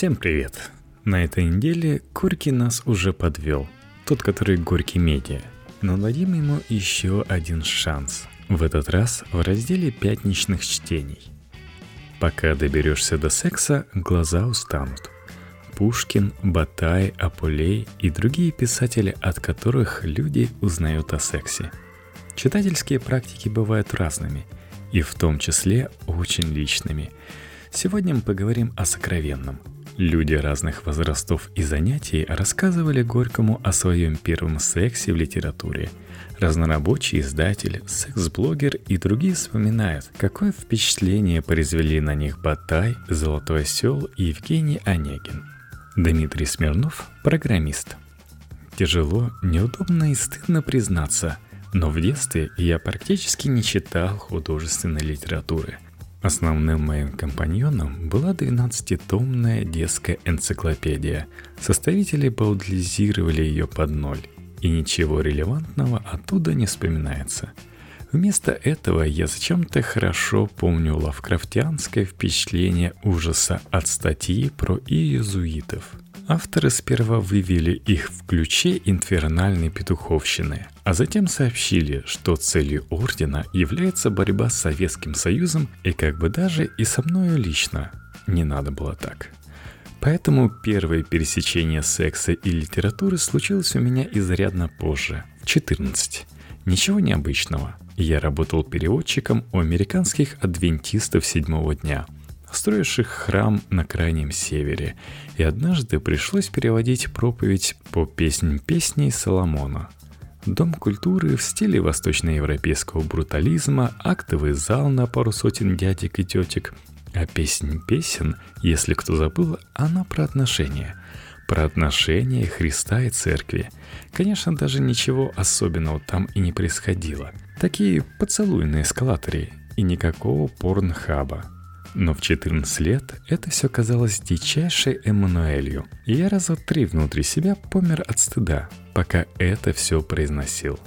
Всем привет! На этой неделе Курки нас уже подвел. Тот, который Горький Медиа. Но дадим ему еще один шанс. В этот раз в разделе пятничных чтений. Пока доберешься до секса, глаза устанут. Пушкин, Батай, Аполей и другие писатели, от которых люди узнают о сексе. Читательские практики бывают разными, и в том числе очень личными. Сегодня мы поговорим о сокровенном – Люди разных возрастов и занятий рассказывали Горькому о своем первом сексе в литературе. Разнорабочий издатель, секс-блогер и другие вспоминают, какое впечатление произвели на них Батай, Золотой осел и Евгений Онегин. Дмитрий Смирнов – программист. Тяжело, неудобно и стыдно признаться, но в детстве я практически не читал художественной литературы – Основным моим компаньоном была 12-томная детская энциклопедия. Составители баудлизировали ее под ноль, и ничего релевантного оттуда не вспоминается. Вместо этого я зачем-то хорошо помню лавкрафтианское впечатление ужаса от статьи про иезуитов – Авторы сперва вывели их в ключе инфернальной петуховщины, а затем сообщили, что целью ордена является борьба с Советским Союзом и как бы даже и со мною лично. Не надо было так. Поэтому первое пересечение секса и литературы случилось у меня изрядно позже, в 14. Ничего необычного. Я работал переводчиком у американских адвентистов седьмого дня – строивших храм на крайнем севере, и однажды пришлось переводить проповедь по песням песней Соломона. Дом культуры в стиле восточноевропейского брутализма, актовый зал на пару сотен дядек и тетек, а песнь песен, если кто забыл, она про отношения. Про отношения Христа и Церкви. Конечно, даже ничего особенного там и не происходило. Такие поцелуи на эскалаторе и никакого порнхаба. Но в 14 лет это все казалось дичайшей Эммануэлью, и я раза три внутри себя помер от стыда, пока это все произносил.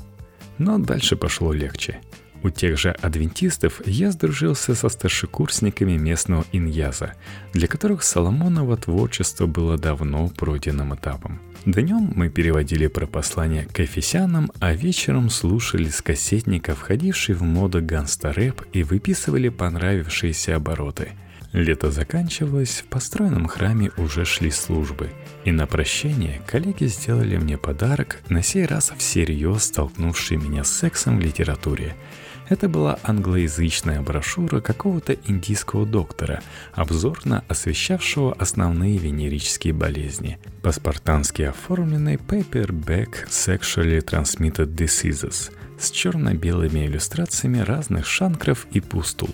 Но дальше пошло легче. У тех же адвентистов я сдружился со старшекурсниками местного иньяза, для которых Соломоново творчество было давно пройденным этапом – Днем мы переводили про послание к Эфесянам, а вечером слушали с кассетника входивший в моду ганста-рэп и выписывали понравившиеся обороты. Лето заканчивалось, в построенном храме уже шли службы. И на прощение коллеги сделали мне подарок, на сей раз всерьез столкнувший меня с сексом в литературе – это была англоязычная брошюра какого-то индийского доктора, обзорно освещавшего основные венерические болезни. Паспартански оформленный Paperback Sexually Transmitted Diseases с черно-белыми иллюстрациями разных шанкров и пустул.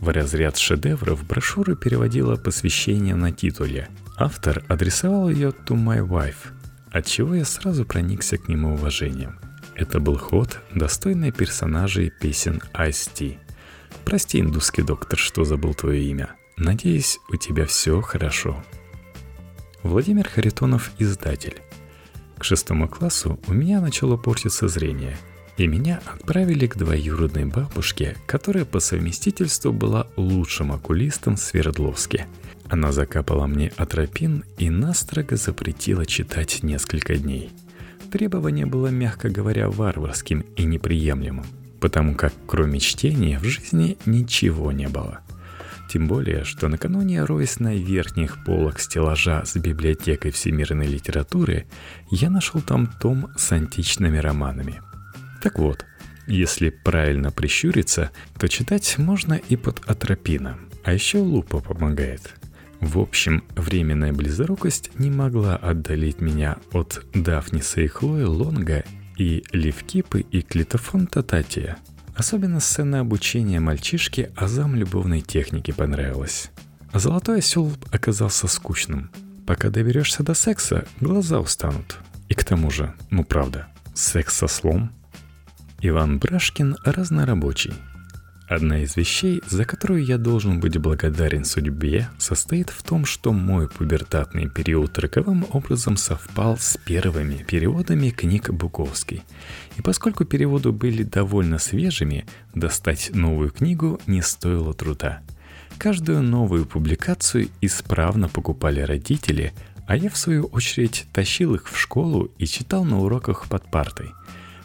В разряд шедевров брошюра переводила посвящение на титуле. Автор адресовал ее «To my wife», отчего я сразу проникся к нему уважением – это был ход, достойный персонажей песен Ice-T. Прости, индусский доктор, что забыл твое имя. Надеюсь, у тебя все хорошо. Владимир Харитонов, издатель. К шестому классу у меня начало портиться зрение, и меня отправили к двоюродной бабушке, которая по совместительству была лучшим окулистом в Свердловске. Она закапала мне атропин и настрого запретила читать несколько дней – Требование было, мягко говоря, варварским и неприемлемым, потому как кроме чтения в жизни ничего не было. Тем более, что накануне, роясь на верхних полах стеллажа с библиотекой всемирной литературы, я нашел там том с античными романами. Так вот, если правильно прищуриться, то читать можно и под атропином. А еще лупа помогает – в общем, временная близорукость не могла отдалить меня от Дафниса и Хлои Лонга и Левкипы и Клитофонта Татия. Особенно сцена обучения мальчишки азам любовной техники понравилась. Золотой осел оказался скучным. Пока доберешься до секса, глаза устанут. И к тому же, ну правда, секс со слом. Иван Брашкин разнорабочий – Одна из вещей, за которую я должен быть благодарен судьбе, состоит в том, что мой пубертатный период роковым образом совпал с первыми переводами книг Буковской. И поскольку переводы были довольно свежими, достать новую книгу не стоило труда. Каждую новую публикацию исправно покупали родители, а я в свою очередь тащил их в школу и читал на уроках под партой.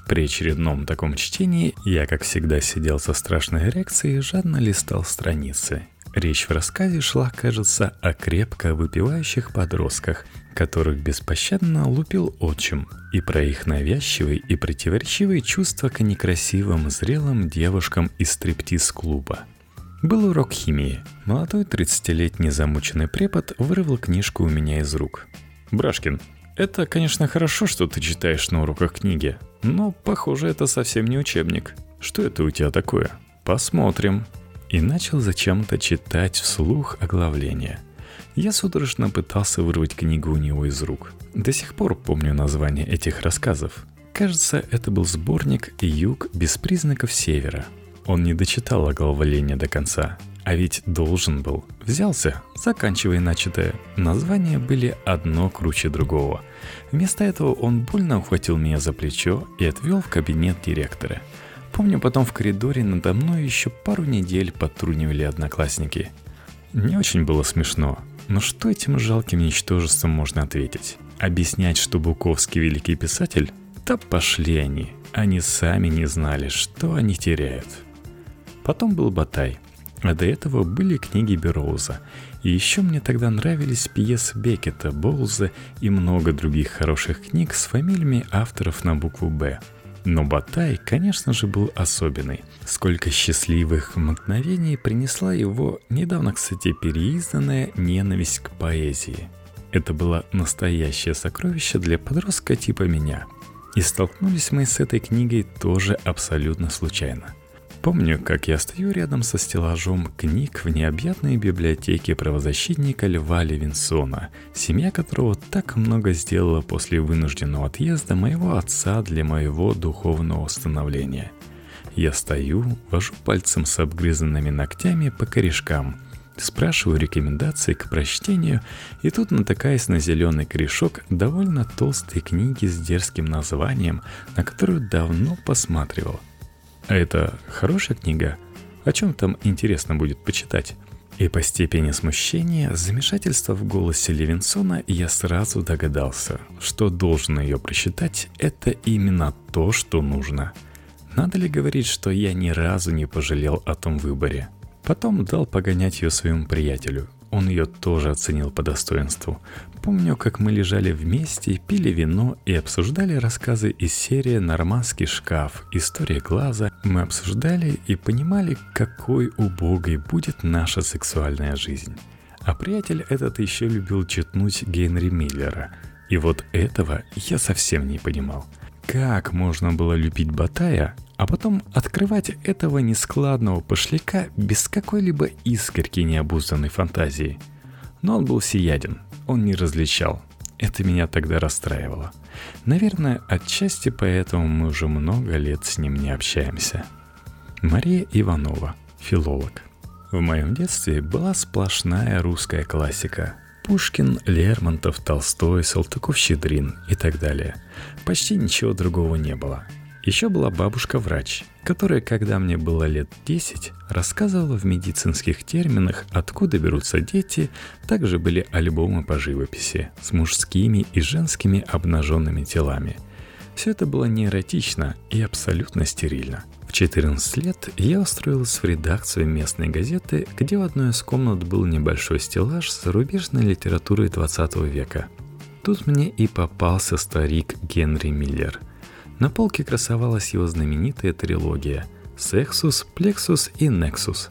При очередном таком чтении я, как всегда, сидел со страшной эрекцией и жадно листал страницы. Речь в рассказе шла, кажется, о крепко выпивающих подростках, которых беспощадно лупил отчим, и про их навязчивые и противоречивые чувства к некрасивым зрелым девушкам из стриптиз-клуба. Был урок химии. Молодой 30-летний замученный препод вырвал книжку у меня из рук. «Брашкин, это, конечно, хорошо, что ты читаешь на уроках книги, но, похоже, это совсем не учебник. Что это у тебя такое? Посмотрим». И начал зачем-то читать вслух оглавление – я судорожно пытался вырвать книгу у него из рук. До сих пор помню название этих рассказов. Кажется, это был сборник «Юг без признаков севера». Он не дочитал оглавление до конца, а ведь должен был. Взялся, заканчивая начатое. Названия были одно круче другого. Вместо этого он больно ухватил меня за плечо и отвел в кабинет директора. Помню, потом в коридоре надо мной еще пару недель подтрунивали одноклассники. Не очень было смешно, но что этим жалким ничтожеством можно ответить? Объяснять, что Буковский великий писатель? Да пошли они. Они сами не знали, что они теряют. Потом был Батай. А до этого были книги Бероуза. И еще мне тогда нравились пьесы Бекета, Боуза и много других хороших книг с фамилиями авторов на букву «Б». Но Батай, конечно же, был особенный. Сколько счастливых мгновений принесла его недавно, кстати, переизданная ненависть к поэзии. Это было настоящее сокровище для подростка типа меня. И столкнулись мы с этой книгой тоже абсолютно случайно. Помню, как я стою рядом со стеллажом книг в необъятной библиотеке правозащитника Льва Левинсона, семья которого так много сделала после вынужденного отъезда моего отца для моего духовного становления. Я стою, вожу пальцем с обгрызанными ногтями по корешкам, спрашиваю рекомендации к прочтению, и тут натыкаюсь на зеленый корешок довольно толстой книги с дерзким названием, на которую давно посматривал – это хорошая книга? О чем там интересно будет почитать? И по степени смущения, замешательства в голосе Левинсона я сразу догадался, что должен ее прочитать – это именно то, что нужно. Надо ли говорить, что я ни разу не пожалел о том выборе? Потом дал погонять ее своему приятелю, он ее тоже оценил по достоинству. Помню, как мы лежали вместе, пили вино и обсуждали рассказы из серии «Нормандский шкаф», «История глаза». Мы обсуждали и понимали, какой убогой будет наша сексуальная жизнь. А приятель этот еще любил читнуть Генри Миллера. И вот этого я совсем не понимал. Как можно было любить Батая, а потом открывать этого нескладного пошляка без какой-либо искорки необузданной фантазии. Но он был сияден, он не различал. Это меня тогда расстраивало. Наверное, отчасти поэтому мы уже много лет с ним не общаемся. Мария Иванова, филолог. В моем детстве была сплошная русская классика. Пушкин, Лермонтов, Толстой, Салтыков-Щедрин и так далее. Почти ничего другого не было – еще была бабушка-врач, которая, когда мне было лет 10, рассказывала в медицинских терминах, откуда берутся дети, также были альбомы по живописи с мужскими и женскими обнаженными телами. Все это было не эротично и абсолютно стерильно. В 14 лет я устроилась в редакцию местной газеты, где в одной из комнат был небольшой стеллаж с зарубежной литературой 20 века. Тут мне и попался старик Генри Миллер – на полке красовалась его знаменитая трилогия «Сексус», «Плексус» и «Нексус».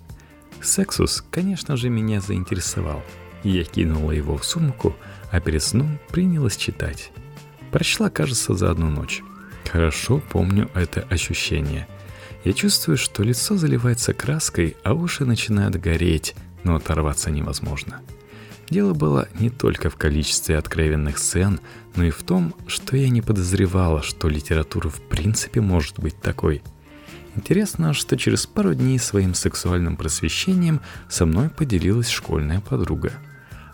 «Сексус», конечно же, меня заинтересовал. Я кинула его в сумку, а перед сном принялась читать. Прочла, кажется, за одну ночь. Хорошо помню это ощущение. Я чувствую, что лицо заливается краской, а уши начинают гореть, но оторваться невозможно. Дело было не только в количестве откровенных сцен, но и в том, что я не подозревала, что литература в принципе может быть такой. Интересно, что через пару дней своим сексуальным просвещением со мной поделилась школьная подруга.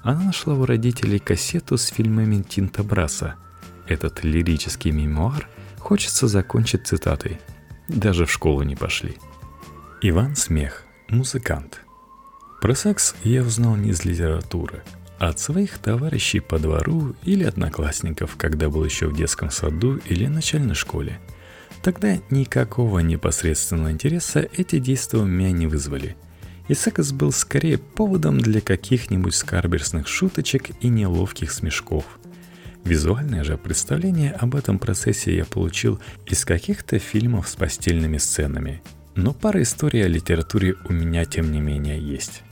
Она нашла у родителей кассету с фильмами Тинта Браса. Этот лирический мемуар хочется закончить цитатой. Даже в школу не пошли. Иван Смех, музыкант – Про секс я узнал не из литературы, а от своих товарищей по двору или одноклассников, когда был еще в детском саду или начальной школе. Тогда никакого непосредственного интереса эти действия у меня не вызвали. И секс был скорее поводом для каких-нибудь скарберсных шуточек и неловких смешков – Визуальное же представление об этом процессе я получил из каких-то фильмов с постельными сценами. Но пара историй о литературе у меня тем не менее есть.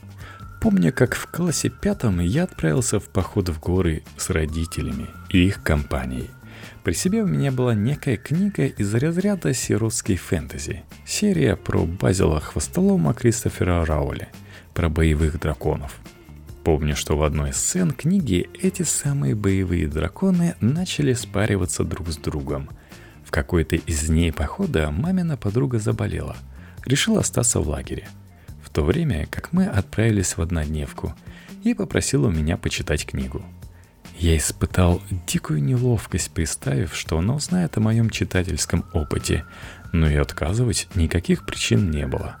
Помню, как в классе пятом я отправился в поход в горы с родителями и их компанией. При себе у меня была некая книга из разряда сиротской фэнтези. Серия про Базила Хвостолома Кристофера Рауля, про боевых драконов – Помню, что в одной из сцен книги эти самые боевые драконы начали спариваться друг с другом. В какой-то из дней похода мамина подруга заболела. Решила остаться в лагере. В то время, как мы отправились в однодневку, и попросила меня почитать книгу. Я испытал дикую неловкость, представив, что она узнает о моем читательском опыте, но и отказывать никаких причин не было –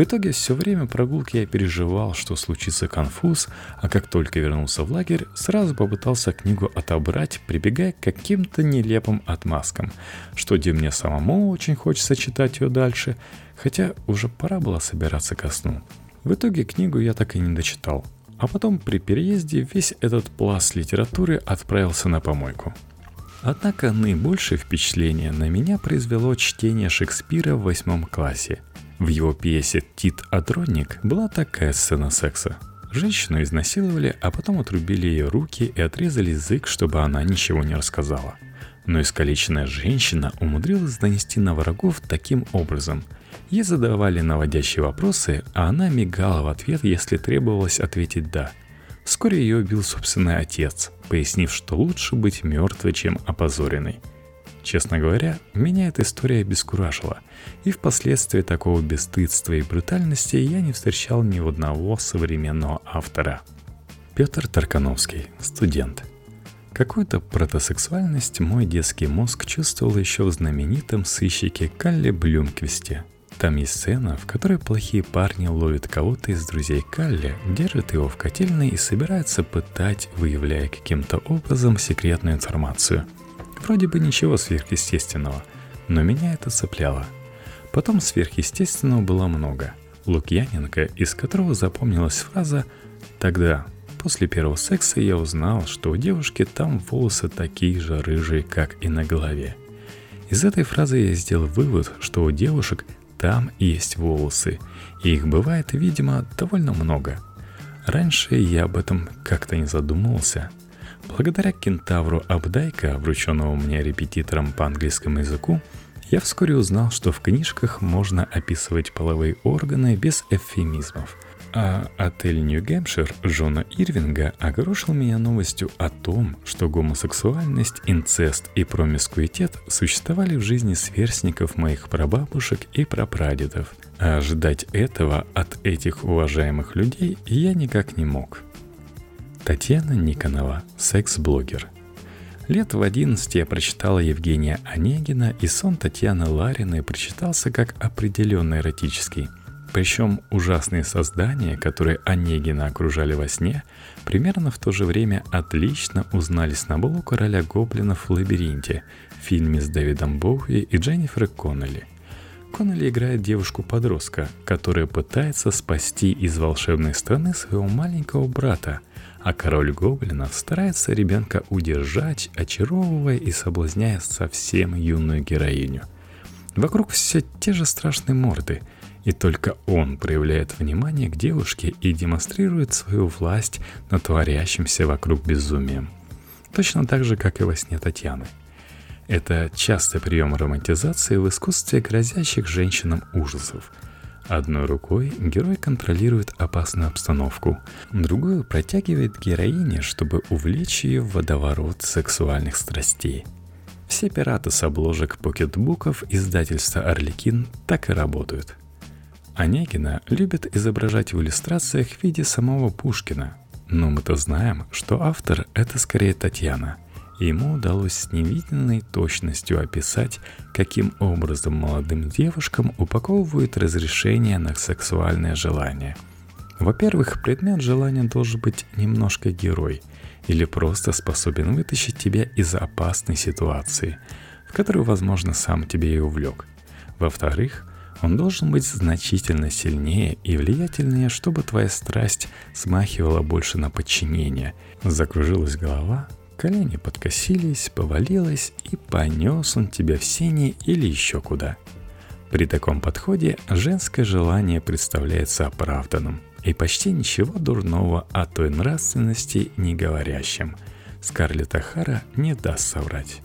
в итоге все время прогулки я переживал, что случится конфуз, а как только вернулся в лагерь, сразу попытался книгу отобрать, прибегая к каким-то нелепым отмазкам, что где мне самому очень хочется читать ее дальше, хотя уже пора было собираться ко сну. В итоге книгу я так и не дочитал, а потом при переезде весь этот пласт литературы отправился на помойку. Однако наибольшее впечатление на меня произвело чтение Шекспира в восьмом классе – в его пьесе «Тит Адронник» была такая сцена секса. Женщину изнасиловали, а потом отрубили ее руки и отрезали язык, чтобы она ничего не рассказала. Но искалеченная женщина умудрилась донести на врагов таким образом. Ей задавали наводящие вопросы, а она мигала в ответ, если требовалось ответить «да». Вскоре ее убил собственный отец, пояснив, что лучше быть мертвой, чем опозоренной – Честно говоря, меня эта история обескуражила, и впоследствии такого бесстыдства и брутальности я не встречал ни у одного современного автора. Петр Таркановский, студент. Какую-то протосексуальность мой детский мозг чувствовал еще в знаменитом сыщике Калле Блюмквисте. Там есть сцена, в которой плохие парни ловят кого-то из друзей Калли, держат его в котельной и собираются пытать, выявляя каким-то образом секретную информацию – Вроде бы ничего сверхъестественного, но меня это цепляло. Потом сверхъестественного было много. Лукьяненко, из которого запомнилась фраза «Тогда, после первого секса я узнал, что у девушки там волосы такие же рыжие, как и на голове». Из этой фразы я сделал вывод, что у девушек там есть волосы, и их бывает, видимо, довольно много. Раньше я об этом как-то не задумывался – Благодаря кентавру Абдайка, врученному мне репетитором по английскому языку, я вскоре узнал, что в книжках можно описывать половые органы без эвфемизмов. А отель Нью-Гэмпшир Джона Ирвинга огорошил меня новостью о том, что гомосексуальность, инцест и промискуитет существовали в жизни сверстников моих прабабушек и прапрадедов. А ожидать этого от этих уважаемых людей я никак не мог – Татьяна Никонова, секс-блогер. Лет в 11 я прочитала Евгения Онегина, и сон Татьяны Лариной прочитался как определенно эротический. Причем ужасные создания, которые Онегина окружали во сне, примерно в то же время отлично узнались на балу короля гоблинов в лабиринте в фильме с Дэвидом Боуи и Дженнифер Коннелли. Коннелли играет девушку-подростка, которая пытается спасти из волшебной страны своего маленького брата – а король гоблинов старается ребенка удержать, очаровывая и соблазняя совсем юную героиню. Вокруг все те же страшные морды, и только он проявляет внимание к девушке и демонстрирует свою власть над творящимся вокруг безумием. Точно так же, как и во сне Татьяны. Это частый прием романтизации в искусстве грозящих женщинам ужасов – Одной рукой герой контролирует опасную обстановку, другую протягивает героине, чтобы увлечь ее в водоворот сексуальных страстей. Все пираты с обложек покетбуков издательства «Орликин» так и работают. Онегина любит изображать в иллюстрациях в виде самого Пушкина, но мы-то знаем, что автор — это скорее Татьяна — ему удалось с невиданной точностью описать, каким образом молодым девушкам упаковывают разрешение на сексуальное желание. Во-первых, предмет желания должен быть немножко герой или просто способен вытащить тебя из опасной ситуации, в которую, возможно, сам тебе и увлек. Во-вторых, он должен быть значительно сильнее и влиятельнее, чтобы твоя страсть смахивала больше на подчинение. Закружилась голова, колени подкосились, повалилась и понес он тебя в сене или еще куда. При таком подходе женское желание представляется оправданным и почти ничего дурного о той нравственности не говорящим. Скарлетт Ахара не даст соврать.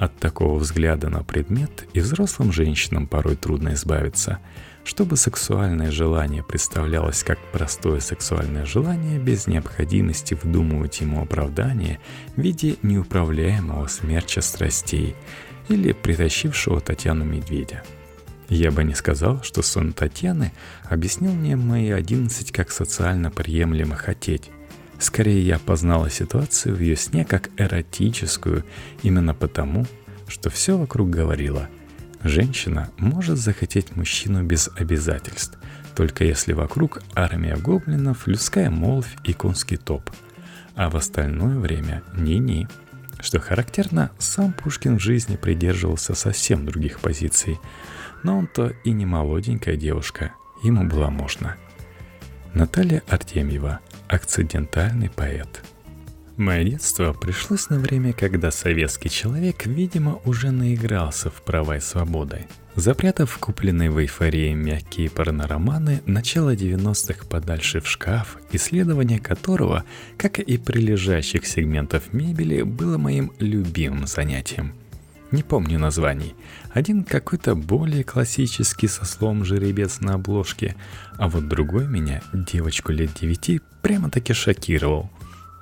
От такого взгляда на предмет и взрослым женщинам порой трудно избавиться. Чтобы сексуальное желание представлялось как простое сексуальное желание без необходимости вдумывать ему оправдание в виде неуправляемого смерча страстей или притащившего Татьяну Медведя. Я бы не сказал, что сон Татьяны объяснил мне мои 11 как социально приемлемо хотеть. Скорее, я познала ситуацию в ее сне как эротическую, именно потому, что все вокруг говорило. Женщина может захотеть мужчину без обязательств, только если вокруг армия гоблинов, людская молвь и конский топ. А в остальное время ни-ни. Что характерно, сам Пушкин в жизни придерживался совсем других позиций. Но он-то и не молоденькая девушка, ему было можно. Наталья Артемьева, акцидентальный поэт. Мое детство пришлось на время, когда советский человек, видимо, уже наигрался в права и свободы. Запрятав купленные в эйфории мягкие порнороманы начала 90-х подальше в шкаф, исследование которого, как и прилежащих сегментов мебели, было моим любимым занятием. Не помню названий. Один какой-то более классический со словом «жеребец» на обложке, а вот другой меня, девочку лет девяти, прямо-таки шокировал.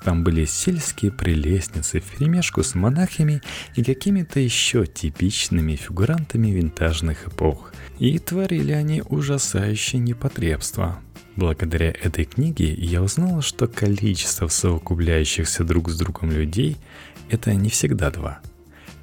Там были сельские прелестницы вперемешку с монахами и какими-то еще типичными фигурантами винтажных эпох. И творили они ужасающее непотребство. Благодаря этой книге я узнал, что количество совокупляющихся друг с другом людей – это не всегда два –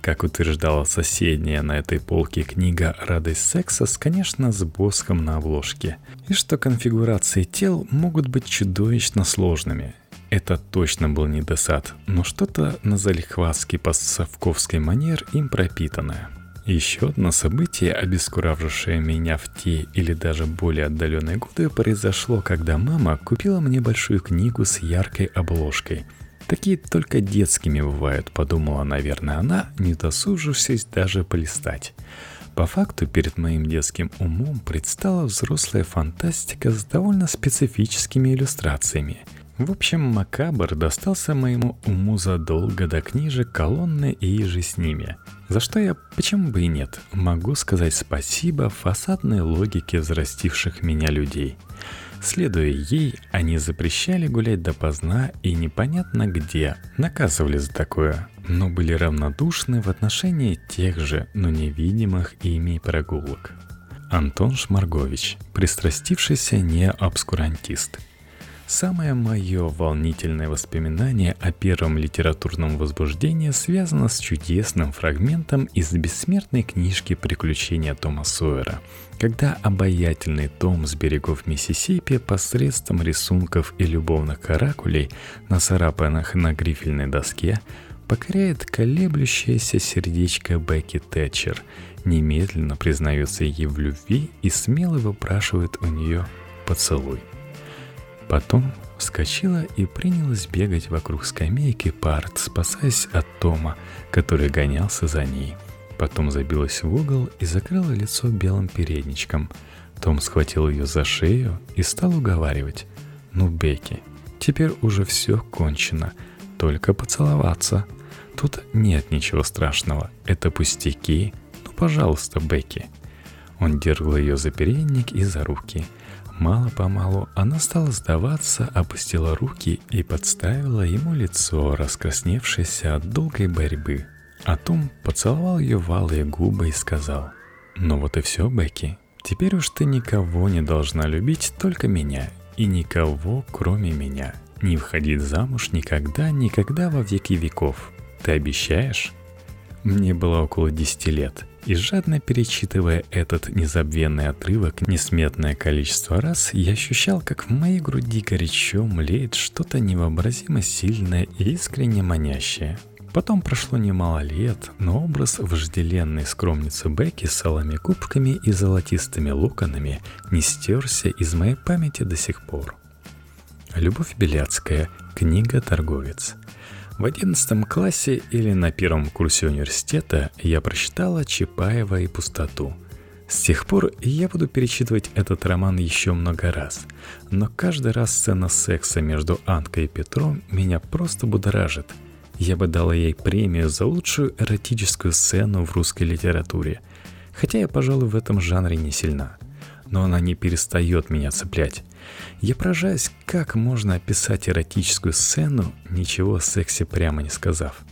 как утверждала соседняя на этой полке книга «Радость секса», с, конечно, с боском на обложке. И что конфигурации тел могут быть чудовищно сложными. Это точно был недосад, но что-то на залихватский постсовковской манер им пропитанное. Еще одно событие, обескуражившее меня в те или даже более отдаленные годы, произошло, когда мама купила мне большую книгу с яркой обложкой – Такие только детскими бывают, подумала, наверное, она, не досужившись даже полистать. По факту перед моим детским умом предстала взрослая фантастика с довольно специфическими иллюстрациями. В общем, Макабр достался моему уму задолго до книжек колонны и же с ними. За что я, почему бы и нет, могу сказать спасибо фасадной логике взрастивших меня людей – Следуя ей, они запрещали гулять допоздна и непонятно где, наказывали за такое, но были равнодушны в отношении тех же, но невидимых ими прогулок. Антон Шмаргович, пристрастившийся необскурантист – Самое мое волнительное воспоминание о первом литературном возбуждении связано с чудесным фрагментом из бессмертной книжки «Приключения Тома Сойера», когда обаятельный Том с берегов Миссисипи посредством рисунков и любовных каракулей, нацарапанных на грифельной доске, покоряет колеблющееся сердечко Бекки Тэтчер, немедленно признается ей в любви и смело выпрашивает у нее поцелуй. Потом вскочила и принялась бегать вокруг скамейки парт, спасаясь от Тома, который гонялся за ней. Потом забилась в угол и закрыла лицо белым передничком. Том схватил ее за шею и стал уговаривать. «Ну, Бекки, теперь уже все кончено. Только поцеловаться. Тут нет ничего страшного. Это пустяки. Ну, пожалуйста, Бекки». Он дергал ее за передник и за руки – Мало-помалу она стала сдаваться, опустила руки и подставила ему лицо, раскрасневшееся от долгой борьбы. А Том поцеловал ее валые губы и сказал, «Ну вот и все, Бекки. Теперь уж ты никого не должна любить, только меня. И никого, кроме меня. Не входить замуж никогда, никогда во веки веков. Ты обещаешь?» Мне было около десяти лет – И жадно перечитывая этот незабвенный отрывок несметное количество раз, я ощущал, как в моей груди горячо млеет что-то невообразимо сильное и искренне манящее. Потом прошло немало лет, но образ вожделенной скромницы Бекки с алыми кубками и золотистыми локонами не стерся из моей памяти до сих пор. Любовь Беляцкая, книга «Торговец». В одиннадцатом классе или на первом курсе университета я прочитала Чапаева и «Пустоту». С тех пор я буду перечитывать этот роман еще много раз, но каждый раз сцена секса между Анкой и Петром меня просто будоражит. Я бы дала ей премию за лучшую эротическую сцену в русской литературе, хотя я, пожалуй, в этом жанре не сильна. Но она не перестает меня цеплять. Я поражаюсь, как можно описать эротическую сцену, ничего о сексе прямо не сказав.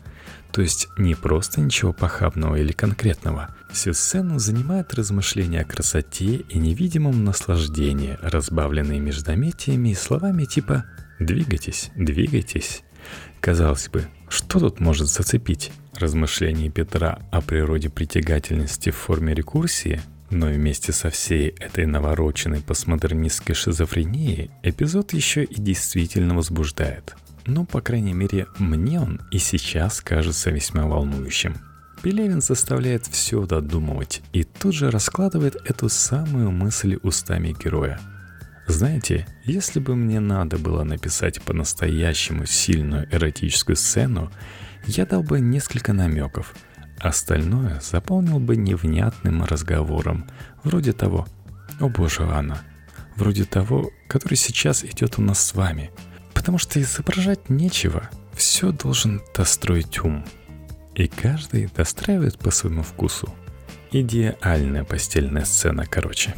То есть не просто ничего похабного или конкретного. Всю сцену занимает размышления о красоте и невидимом наслаждении, разбавленные междометиями и словами типа «двигайтесь, двигайтесь». Казалось бы, что тут может зацепить? Размышления Петра о природе притягательности в форме рекурсии но вместе со всей этой навороченной постмодернистской шизофренией эпизод еще и действительно возбуждает. Но, по крайней мере, мне он и сейчас кажется весьма волнующим. Пелевин заставляет все додумывать и тут же раскладывает эту самую мысль устами героя. Знаете, если бы мне надо было написать по-настоящему сильную эротическую сцену, я дал бы несколько намеков – Остальное заполнил бы невнятным разговором, вроде того «О боже, Анна», вроде того, который сейчас идет у нас с вами. Потому что изображать нечего, все должен достроить ум. И каждый достраивает по своему вкусу. Идеальная постельная сцена, короче.